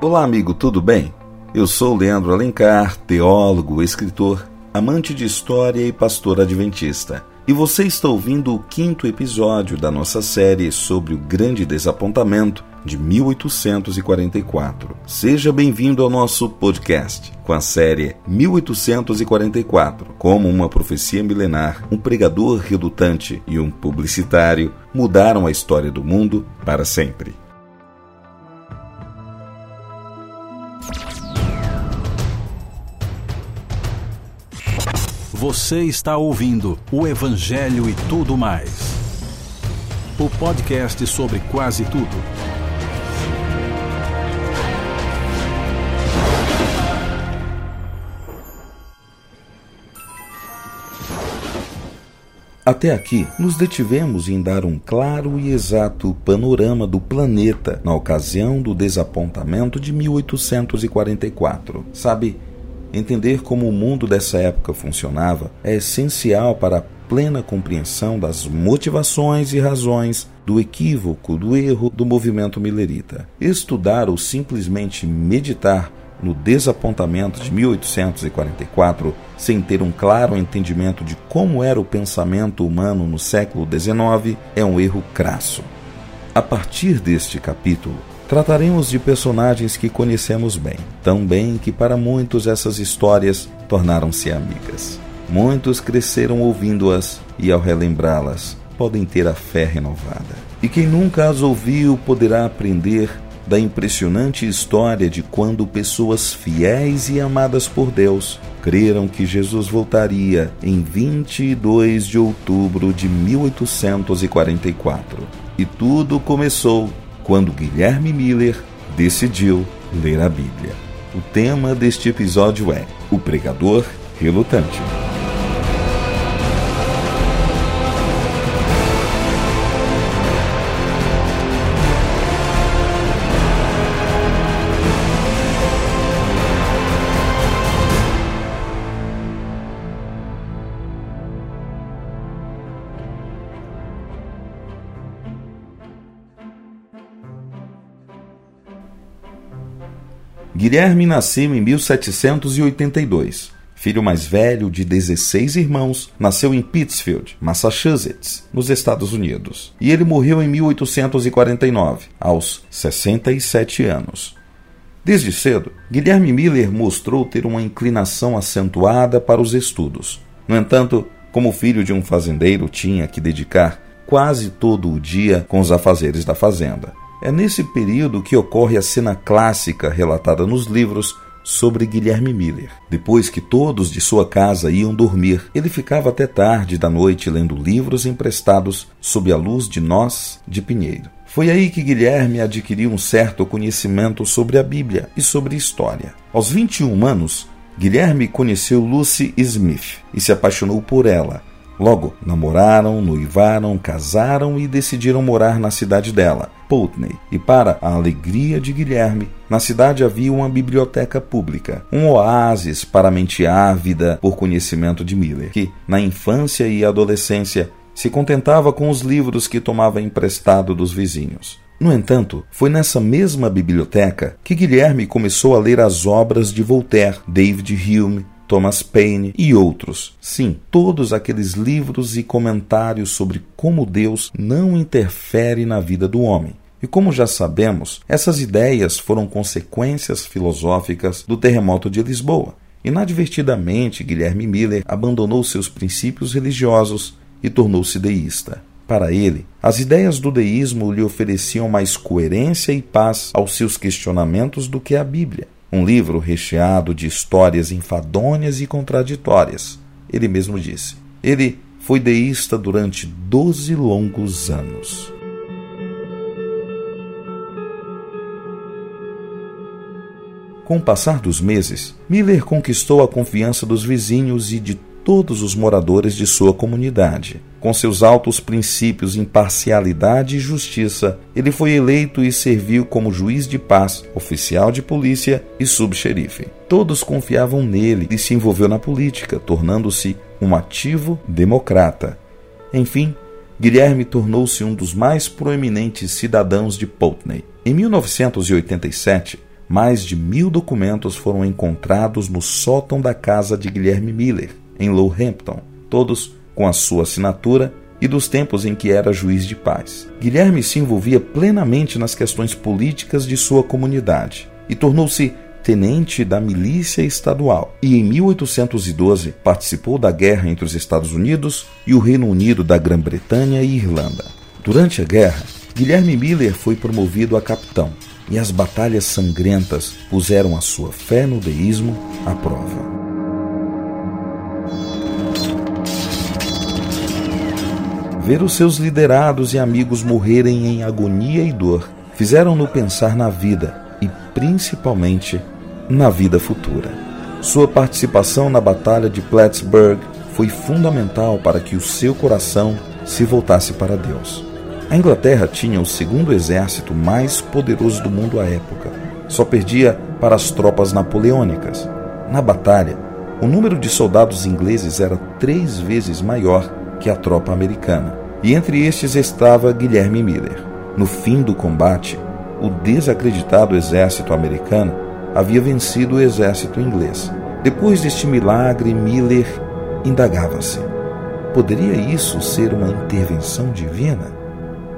Olá, amigo, tudo bem? Eu sou Leandro Alencar, teólogo, escritor, amante de história e pastor adventista. E você está ouvindo o quinto episódio da nossa série sobre o grande desapontamento de 1844. Seja bem-vindo ao nosso podcast com a série 1844. Como uma profecia milenar, um pregador relutante e um publicitário mudaram a história do mundo para sempre. Você está ouvindo o Evangelho e tudo mais. O podcast sobre quase tudo. Até aqui, nos detivemos em dar um claro e exato panorama do planeta na ocasião do desapontamento de 1844. Sabe, Entender como o mundo dessa época funcionava é essencial para a plena compreensão das motivações e razões do equívoco, do erro do movimento milerita. Estudar ou simplesmente meditar no desapontamento de 1844 sem ter um claro entendimento de como era o pensamento humano no século XIX é um erro crasso. A partir deste capítulo, Trataremos de personagens que conhecemos bem, tão bem que para muitos essas histórias tornaram-se amigas. Muitos cresceram ouvindo-as e, ao relembrá-las, podem ter a fé renovada. E quem nunca as ouviu poderá aprender da impressionante história de quando pessoas fiéis e amadas por Deus creram que Jesus voltaria em 22 de outubro de 1844. E tudo começou quando Guilherme Miller decidiu ler a Bíblia. O tema deste episódio é O Pregador Relutante. Guilherme nasceu em 1782. Filho mais velho de 16 irmãos, nasceu em Pittsfield, Massachusetts, nos Estados Unidos. E ele morreu em 1849, aos 67 anos. Desde cedo, Guilherme Miller mostrou ter uma inclinação acentuada para os estudos. No entanto, como filho de um fazendeiro, tinha que dedicar quase todo o dia com os afazeres da fazenda. É nesse período que ocorre a cena clássica relatada nos livros sobre Guilherme Miller. Depois que todos de sua casa iam dormir, ele ficava até tarde da noite lendo livros emprestados sob a luz de nós de pinheiro. Foi aí que Guilherme adquiriu um certo conhecimento sobre a Bíblia e sobre história. Aos 21 anos, Guilherme conheceu Lucy Smith e se apaixonou por ela, Logo, namoraram, noivaram, casaram e decidiram morar na cidade dela, Putney. E para a alegria de Guilherme, na cidade havia uma biblioteca pública, um oásis para a mente ávida por conhecimento de Miller, que, na infância e adolescência, se contentava com os livros que tomava emprestado dos vizinhos. No entanto, foi nessa mesma biblioteca que Guilherme começou a ler as obras de Voltaire, David Hume, Thomas Paine e outros. Sim, todos aqueles livros e comentários sobre como Deus não interfere na vida do homem. E como já sabemos, essas ideias foram consequências filosóficas do terremoto de Lisboa. Inadvertidamente, Guilherme Miller abandonou seus princípios religiosos e tornou-se deísta. Para ele, as ideias do deísmo lhe ofereciam mais coerência e paz aos seus questionamentos do que a Bíblia. Um livro recheado de histórias enfadonhas e contraditórias. Ele mesmo disse. Ele foi deísta durante doze longos anos. Com o passar dos meses, Miller conquistou a confiança dos vizinhos e de todos os moradores de sua comunidade. Com seus altos princípios, imparcialidade e justiça, ele foi eleito e serviu como juiz de paz, oficial de polícia e subxerife. Todos confiavam nele e se envolveu na política, tornando-se um ativo democrata. Enfim, Guilherme tornou-se um dos mais proeminentes cidadãos de Putney. Em 1987, mais de mil documentos foram encontrados no sótão da casa de Guilherme Miller, em Lowhampton, todos com a sua assinatura e dos tempos em que era juiz de paz. Guilherme se envolvia plenamente nas questões políticas de sua comunidade e tornou-se tenente da milícia estadual e em 1812 participou da guerra entre os Estados Unidos e o Reino Unido da Grã-Bretanha e Irlanda. Durante a guerra, Guilherme Miller foi promovido a capitão e as batalhas sangrentas puseram a sua fé no deísmo à prova. Ver os seus liderados e amigos morrerem em agonia e dor fizeram-no pensar na vida e principalmente na vida futura. Sua participação na Batalha de Plattsburgh foi fundamental para que o seu coração se voltasse para Deus. A Inglaterra tinha o segundo exército mais poderoso do mundo à época. Só perdia para as tropas napoleônicas. Na batalha, o número de soldados ingleses era três vezes maior que a tropa americana. E entre estes estava Guilherme Miller. No fim do combate, o desacreditado exército americano havia vencido o exército inglês. Depois deste milagre, Miller indagava-se: poderia isso ser uma intervenção divina?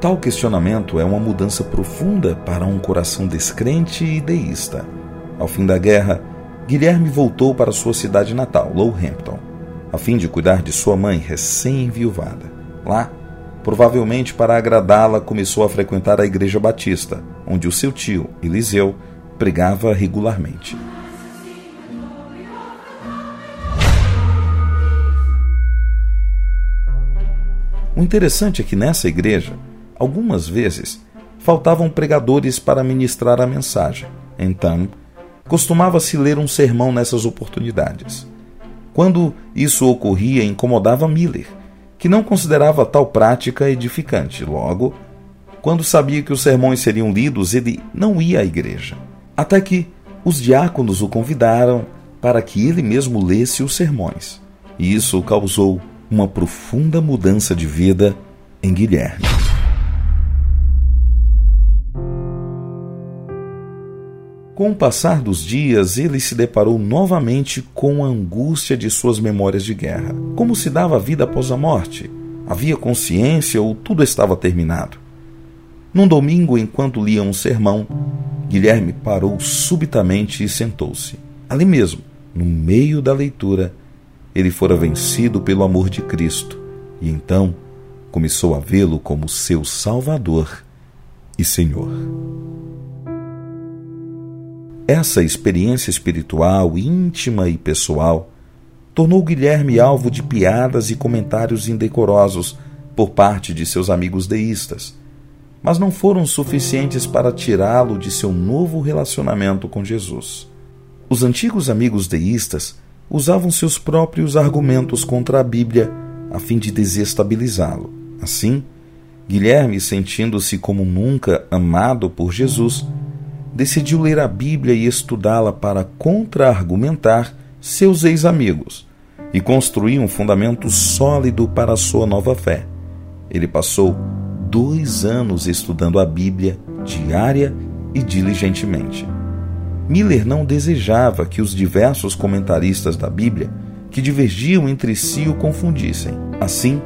Tal questionamento é uma mudança profunda para um coração descrente e deísta. Ao fim da guerra, Guilherme voltou para sua cidade natal, Lowhampton, a fim de cuidar de sua mãe recém-enviuvada. Lá, provavelmente para agradá-la, começou a frequentar a Igreja Batista, onde o seu tio, Eliseu, pregava regularmente. O interessante é que nessa igreja, algumas vezes, faltavam pregadores para ministrar a mensagem. Então, costumava-se ler um sermão nessas oportunidades. Quando isso ocorria, incomodava Miller, que não considerava tal prática edificante. Logo, quando sabia que os sermões seriam lidos, ele não ia à igreja. Até que os diáconos o convidaram para que ele mesmo lesse os sermões. E isso causou uma profunda mudança de vida em Guilherme. Com o passar dos dias, ele se deparou novamente com a angústia de suas memórias de guerra. Como se dava a vida após a morte? Havia consciência ou tudo estava terminado? Num domingo, enquanto lia um sermão, Guilherme parou subitamente e sentou-se. Ali mesmo, no meio da leitura, ele fora vencido pelo amor de Cristo e então começou a vê-lo como seu Salvador e Senhor. Essa experiência espiritual, íntima e pessoal, tornou Guilherme alvo de piadas e comentários indecorosos por parte de seus amigos deístas, mas não foram suficientes para tirá-lo de seu novo relacionamento com Jesus. Os antigos amigos deístas usavam seus próprios argumentos contra a Bíblia a fim de desestabilizá-lo. Assim, Guilherme, sentindo-se como nunca amado por Jesus, decidiu ler a Bíblia e estudá-la para contra-argumentar seus ex-amigos e construir um fundamento sólido para a sua nova fé. Ele passou dois anos estudando a Bíblia diária e diligentemente. Miller não desejava que os diversos comentaristas da Bíblia que divergiam entre si o confundissem. Assim,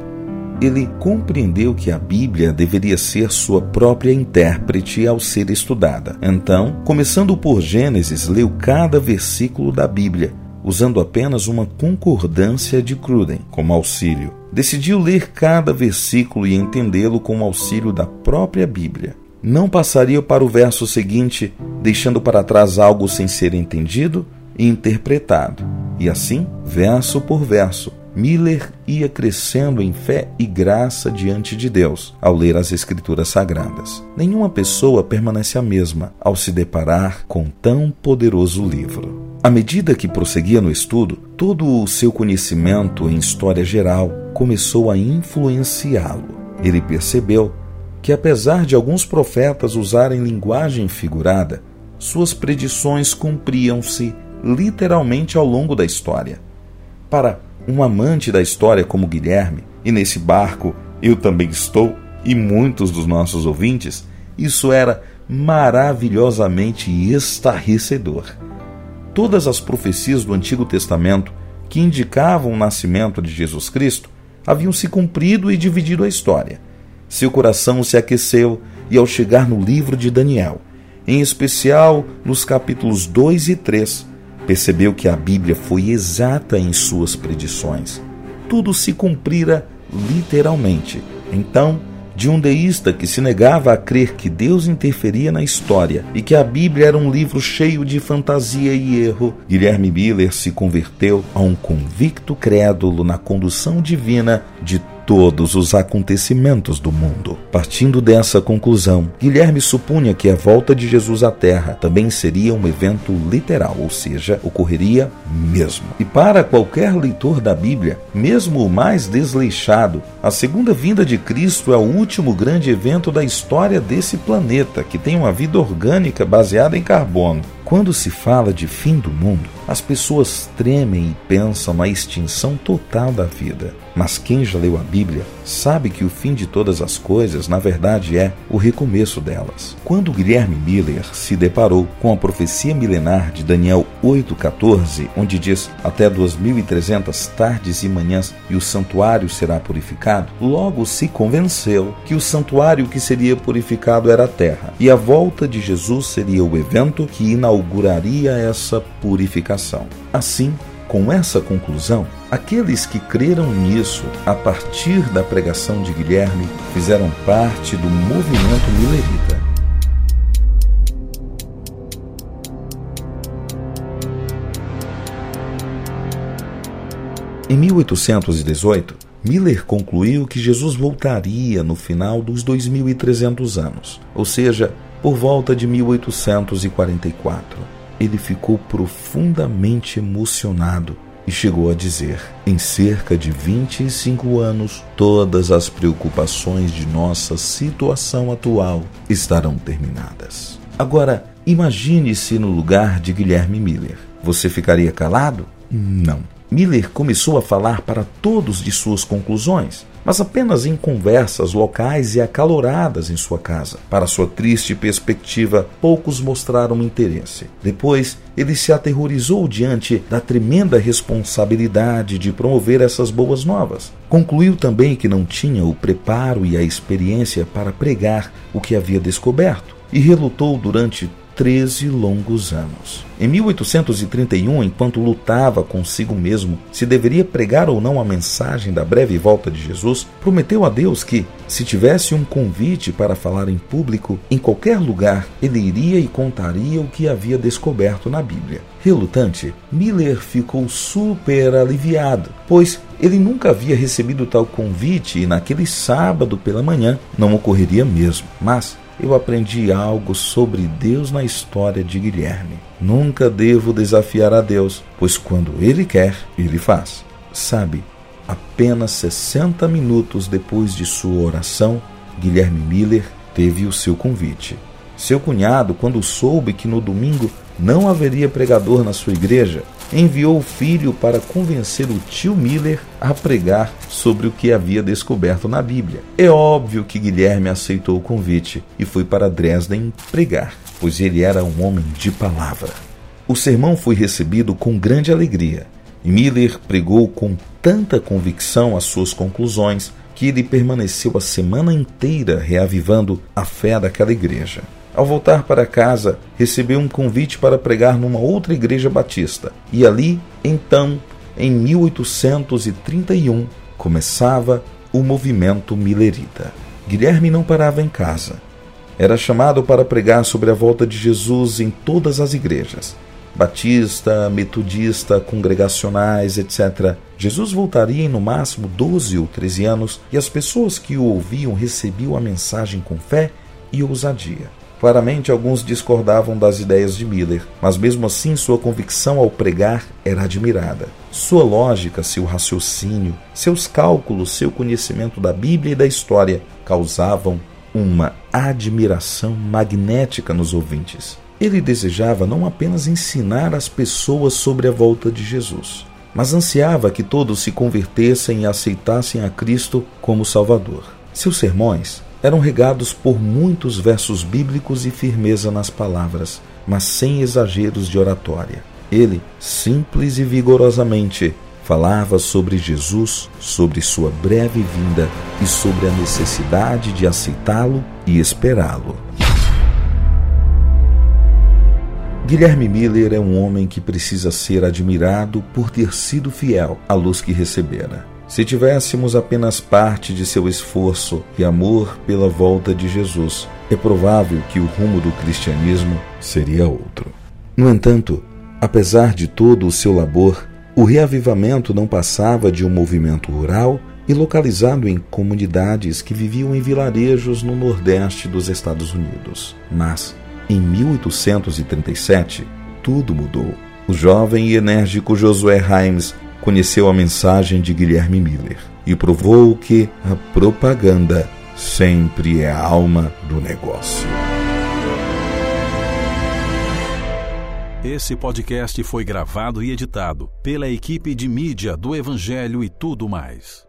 ele compreendeu que a Bíblia deveria ser sua própria intérprete ao ser estudada. Então, começando por Gênesis, leu cada versículo da Bíblia, usando apenas uma concordância de Cruden como auxílio. Decidiu ler cada versículo e entendê-lo com o auxílio da própria Bíblia. Não passaria para o verso seguinte, deixando para trás algo sem ser entendido e interpretado. E assim, verso por verso, Miller ia crescendo em fé e graça diante de Deus ao ler as Escrituras Sagradas. Nenhuma pessoa permanece a mesma ao se deparar com tão poderoso livro. À medida que prosseguia no estudo, todo o seu conhecimento em história geral começou a influenciá-lo. Ele percebeu que, apesar de alguns profetas usarem linguagem figurada, suas predições cumpriam-se literalmente ao longo da história. Para um amante da história como Guilherme, e nesse barco eu também estou, e muitos dos nossos ouvintes, isso era maravilhosamente estarrecedor. Todas as profecias do Antigo Testamento que indicavam o nascimento de Jesus Cristo haviam se cumprido e dividido a história. Seu coração se aqueceu e, ao chegar no livro de Daniel, em especial nos capítulos 2 e 3, percebeu que a Bíblia foi exata em suas predições. Tudo se cumprira literalmente. Então, de um deísta que se negava a crer que Deus interferia na história e que a Bíblia era um livro cheio de fantasia e erro, Guilherme Miller se converteu a um convicto crédulo na condução divina de todos os acontecimentos do mundo. Partindo dessa conclusão, Guilherme supunha que a volta de Jesus à Terra também seria um evento literal, ou seja, ocorreria mesmo. E para qualquer leitor da Bíblia, mesmo o mais desleixado, a segunda vinda de Cristo é o último grande evento da história desse planeta, que tem uma vida orgânica baseada em carbono. Quando se fala de fim do mundo, as pessoas tremem e pensam na extinção total da vida. Mas quem já leu a Bíblia sabe que o fim de todas as coisas, na verdade, é o recomeço delas. Quando Guilherme Miller se deparou com a profecia milenar de Daniel 8,14, onde diz até 2.300 tardes e manhãs e o santuário será purificado, logo se convenceu que o santuário que seria purificado era a terra e a volta de Jesus seria o evento que inauguraria essa purificação. Assim, com essa conclusão, aqueles que creram nisso a partir da pregação de Guilherme fizeram parte do movimento milerita. Em 1818, Miller concluiu que Jesus voltaria no final dos 2300 anos, ou seja, por volta de 1844 ele ficou profundamente emocionado e chegou a dizer: Em cerca de 25 anos, todas as preocupações de nossa situação atual estarão terminadas. Agora, imagine-se no lugar de Guilherme Miller. Você ficaria calado? Não. Miller começou a falar para todos de suas conclusões mas apenas em conversas locais e acaloradas em sua casa. Para sua triste perspectiva, poucos mostraram interesse. Depois, ele se aterrorizou diante da tremenda responsabilidade de promover essas boas novas. Concluiu também que não tinha o preparo e a experiência para pregar o que havia descoberto e relutou durante 13 longos anos. Em 1831, enquanto lutava consigo mesmo se deveria pregar ou não a mensagem da breve volta de Jesus, prometeu a Deus que, se tivesse um convite para falar em público, em qualquer lugar, ele iria e contaria o que havia descoberto na Bíblia. Relutante, Miller ficou super aliviado, pois ele nunca havia recebido tal convite e naquele sábado pela manhã não ocorreria mesmo. Mas eu aprendi algo sobre Deus na história de Guilherme. Nunca devo desafiar a Deus, pois quando Ele quer, Ele faz. Sabe, apenas 60 minutos depois de sua oração, Guilherme Miller teve o seu convite. Seu cunhado, quando soube que no domingo não haveria pregador na sua igreja, enviou o filho para convencer o tio Miller a pregar sobre o que havia descoberto na Bíblia. É óbvio que Guilherme aceitou o convite e foi para Dresden pregar, pois ele era um homem de palavra. O sermão foi recebido com grande alegria e Miller pregou com tanta convicção as suas conclusões que ele permaneceu a semana inteira reavivando a fé daquela igreja. Ao voltar para casa, recebeu um convite para pregar numa outra igreja batista. E ali, então, em 1831, começava o movimento milerita. Guilherme não parava em casa. Era chamado para pregar sobre a volta de Jesus em todas as igrejas. Batista, metodista, congregacionais, etc. Jesus voltaria em no máximo 12 ou 13 anos e as pessoas que o ouviam recebiam a mensagem com fé e ousadia. Claramente, alguns discordavam das ideias de Miller, mas mesmo assim sua convicção ao pregar era admirada. Sua lógica, seu raciocínio, seus cálculos, seu conhecimento da Bíblia e da história causavam uma admiração magnética nos ouvintes. Ele desejava não apenas ensinar as pessoas sobre a volta de Jesus, mas ansiava que todos se convertessem e aceitassem a Cristo como Salvador. Seus sermões eram regados por muitos versos bíblicos e firmeza nas palavras, mas sem exageros de oratória. Ele, simples e vigorosamente, falava sobre Jesus, sobre sua breve vinda e sobre a necessidade de aceitá-lo e esperá-lo. Guilherme Miller é um homem que precisa ser admirado por ter sido fiel à luz que recebera. Se tivéssemos apenas parte de seu esforço e amor pela volta de Jesus, é provável que o rumo do cristianismo seria outro. No entanto, apesar de todo o seu labor, o reavivamento não passava de um movimento rural e localizado em comunidades que viviam em vilarejos no nordeste dos Estados Unidos. Mas, em 1837, tudo mudou. O jovem e enérgico Josué Himes conheceu a mensagem de Guilherme Miller e provou que a propaganda sempre é a alma do negócio. Esse podcast foi gravado e editado pela equipe de mídia do Evangelho e tudo mais.